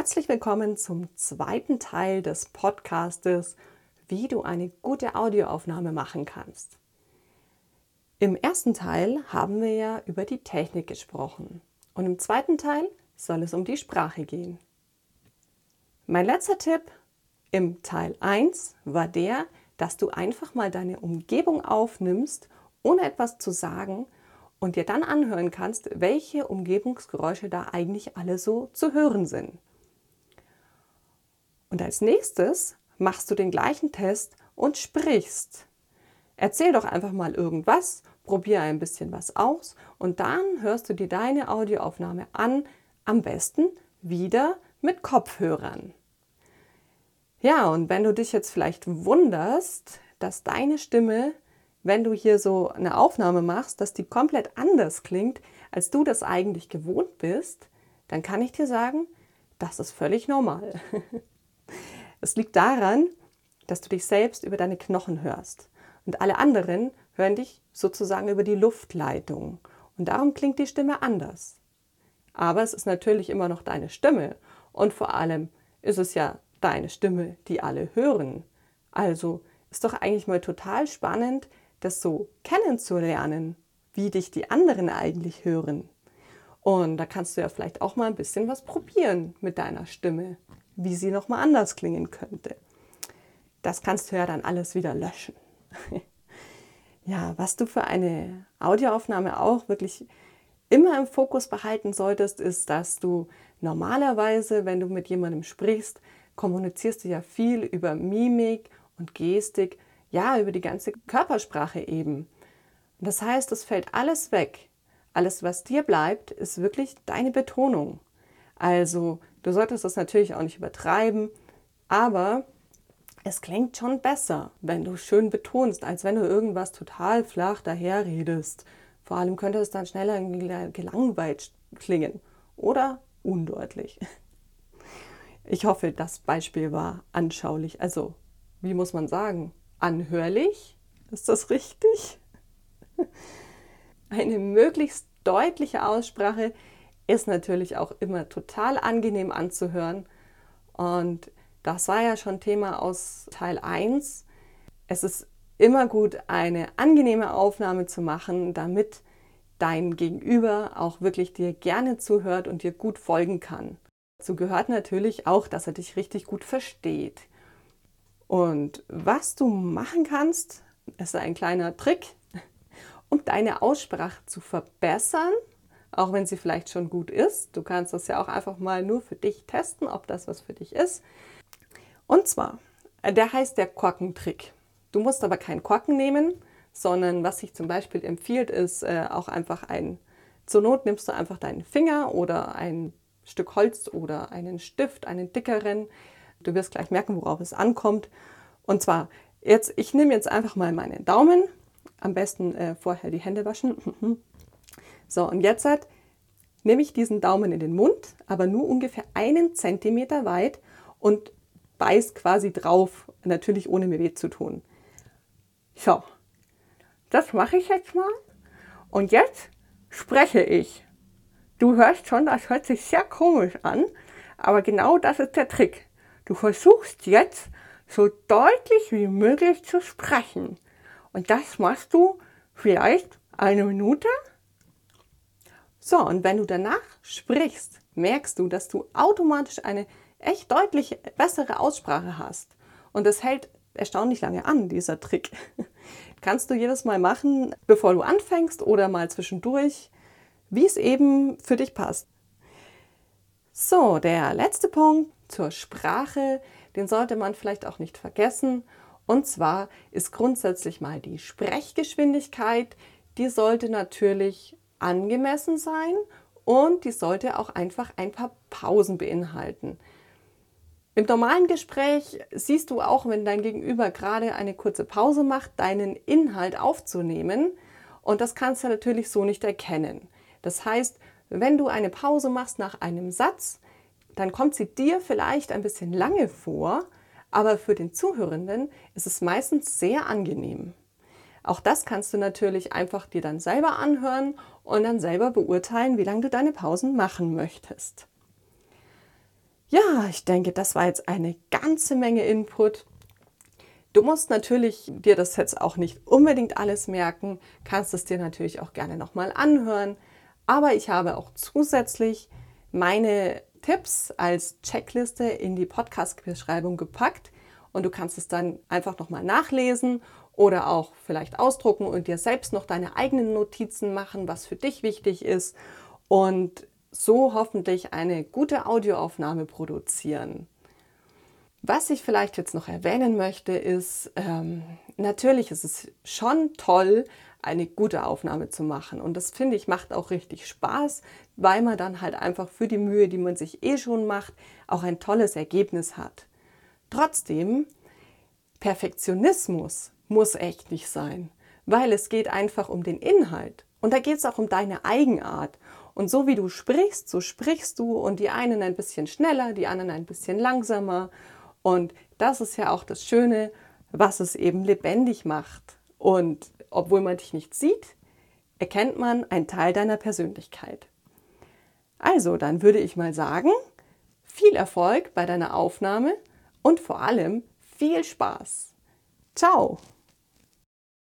Herzlich willkommen zum zweiten Teil des Podcastes, wie du eine gute Audioaufnahme machen kannst. Im ersten Teil haben wir ja über die Technik gesprochen und im zweiten Teil soll es um die Sprache gehen. Mein letzter Tipp im Teil 1 war der, dass du einfach mal deine Umgebung aufnimmst, ohne etwas zu sagen und dir dann anhören kannst, welche Umgebungsgeräusche da eigentlich alle so zu hören sind. Und als nächstes machst du den gleichen Test und sprichst. Erzähl doch einfach mal irgendwas, probier ein bisschen was aus und dann hörst du dir deine Audioaufnahme an, am besten wieder mit Kopfhörern. Ja, und wenn du dich jetzt vielleicht wunderst, dass deine Stimme, wenn du hier so eine Aufnahme machst, dass die komplett anders klingt, als du das eigentlich gewohnt bist, dann kann ich dir sagen, das ist völlig normal. Es liegt daran, dass du dich selbst über deine Knochen hörst und alle anderen hören dich sozusagen über die Luftleitung und darum klingt die Stimme anders. Aber es ist natürlich immer noch deine Stimme und vor allem ist es ja deine Stimme, die alle hören. Also ist doch eigentlich mal total spannend, das so kennenzulernen, wie dich die anderen eigentlich hören. Und da kannst du ja vielleicht auch mal ein bisschen was probieren mit deiner Stimme wie sie nochmal anders klingen könnte. Das kannst du ja dann alles wieder löschen. ja, was du für eine Audioaufnahme auch wirklich immer im Fokus behalten solltest, ist, dass du normalerweise, wenn du mit jemandem sprichst, kommunizierst du ja viel über Mimik und Gestik, ja, über die ganze Körpersprache eben. Das heißt, es fällt alles weg. Alles, was dir bleibt, ist wirklich deine Betonung. Also Du solltest das natürlich auch nicht übertreiben, aber es klingt schon besser, wenn du schön betonst, als wenn du irgendwas total flach daherredest. Vor allem könnte es dann schneller gelangweilt klingen oder undeutlich. Ich hoffe, das Beispiel war anschaulich. Also, wie muss man sagen? Anhörlich? Ist das richtig? Eine möglichst deutliche Aussprache ist natürlich auch immer total angenehm anzuhören. Und das war ja schon Thema aus Teil 1. Es ist immer gut, eine angenehme Aufnahme zu machen, damit dein Gegenüber auch wirklich dir gerne zuhört und dir gut folgen kann. Dazu gehört natürlich auch, dass er dich richtig gut versteht. Und was du machen kannst, ist ein kleiner Trick, um deine Aussprache zu verbessern auch wenn sie vielleicht schon gut ist. Du kannst das ja auch einfach mal nur für dich testen, ob das was für dich ist. Und zwar, der heißt der Korkentrick. Du musst aber keinen Korken nehmen, sondern was sich zum Beispiel empfiehlt, ist äh, auch einfach ein, zur Not nimmst du einfach deinen Finger oder ein Stück Holz oder einen Stift, einen dickeren. Du wirst gleich merken, worauf es ankommt. Und zwar, jetzt, ich nehme jetzt einfach mal meinen Daumen, am besten äh, vorher die Hände waschen. So, und jetzt halt, nehme ich diesen Daumen in den Mund, aber nur ungefähr einen Zentimeter weit und beiß quasi drauf, natürlich ohne mir weh zu tun. So, das mache ich jetzt mal. Und jetzt spreche ich. Du hörst schon, das hört sich sehr komisch an, aber genau das ist der Trick. Du versuchst jetzt so deutlich wie möglich zu sprechen. Und das machst du vielleicht eine Minute so, und wenn du danach sprichst, merkst du, dass du automatisch eine echt deutlich bessere Aussprache hast. Und das hält erstaunlich lange an, dieser Trick. Kannst du jedes Mal machen, bevor du anfängst oder mal zwischendurch, wie es eben für dich passt. So, der letzte Punkt zur Sprache, den sollte man vielleicht auch nicht vergessen. Und zwar ist grundsätzlich mal die Sprechgeschwindigkeit, die sollte natürlich angemessen sein und die sollte auch einfach ein paar Pausen beinhalten. Im normalen Gespräch siehst du auch, wenn dein Gegenüber gerade eine kurze Pause macht, deinen Inhalt aufzunehmen und das kannst du natürlich so nicht erkennen. Das heißt, wenn du eine Pause machst nach einem Satz, dann kommt sie dir vielleicht ein bisschen lange vor, aber für den Zuhörenden ist es meistens sehr angenehm. Auch das kannst du natürlich einfach dir dann selber anhören und dann selber beurteilen, wie lange du deine Pausen machen möchtest. Ja, ich denke, das war jetzt eine ganze Menge Input. Du musst natürlich dir das jetzt auch nicht unbedingt alles merken, kannst es dir natürlich auch gerne nochmal anhören. Aber ich habe auch zusätzlich meine Tipps als Checkliste in die Podcast-Beschreibung gepackt und du kannst es dann einfach nochmal nachlesen oder auch vielleicht ausdrucken und dir selbst noch deine eigenen Notizen machen, was für dich wichtig ist und so hoffentlich eine gute Audioaufnahme produzieren. Was ich vielleicht jetzt noch erwähnen möchte, ist, ähm, natürlich ist es schon toll, eine gute Aufnahme zu machen. Und das finde ich macht auch richtig Spaß, weil man dann halt einfach für die Mühe, die man sich eh schon macht, auch ein tolles Ergebnis hat. Trotzdem, Perfektionismus muss echt nicht sein, weil es geht einfach um den Inhalt. Und da geht es auch um deine Eigenart. Und so wie du sprichst, so sprichst du und die einen ein bisschen schneller, die anderen ein bisschen langsamer. Und das ist ja auch das Schöne, was es eben lebendig macht. Und obwohl man dich nicht sieht, erkennt man einen Teil deiner Persönlichkeit. Also, dann würde ich mal sagen, viel Erfolg bei deiner Aufnahme und vor allem viel Spaß. Ciao!